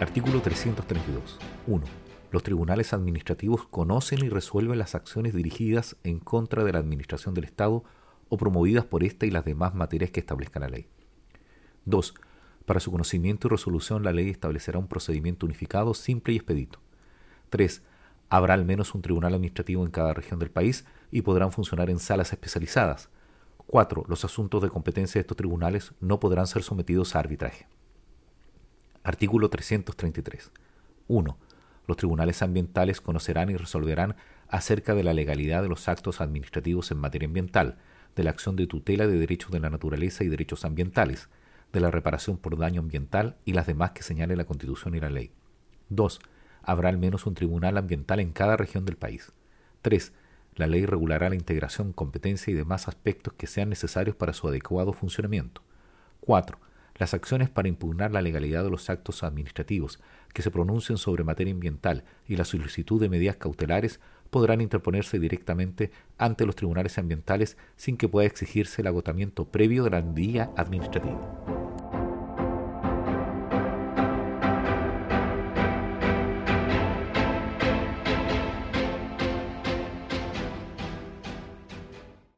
Artículo 332. 1. Los tribunales administrativos conocen y resuelven las acciones dirigidas en contra de la Administración del Estado o promovidas por ésta y las demás materias que establezca la ley. 2. Para su conocimiento y resolución la ley establecerá un procedimiento unificado, simple y expedito. 3. Habrá al menos un tribunal administrativo en cada región del país y podrán funcionar en salas especializadas. 4. Los asuntos de competencia de estos tribunales no podrán ser sometidos a arbitraje. Artículo 333. 1. Los tribunales ambientales conocerán y resolverán acerca de la legalidad de los actos administrativos en materia ambiental, de la acción de tutela de derechos de la naturaleza y derechos ambientales, de la reparación por daño ambiental y las demás que señale la Constitución y la ley. 2. Habrá al menos un tribunal ambiental en cada región del país. 3. La ley regulará la integración, competencia y demás aspectos que sean necesarios para su adecuado funcionamiento. 4 las acciones para impugnar la legalidad de los actos administrativos que se pronuncien sobre materia ambiental y la solicitud de medidas cautelares podrán interponerse directamente ante los tribunales ambientales sin que pueda exigirse el agotamiento previo de la vía administrativa.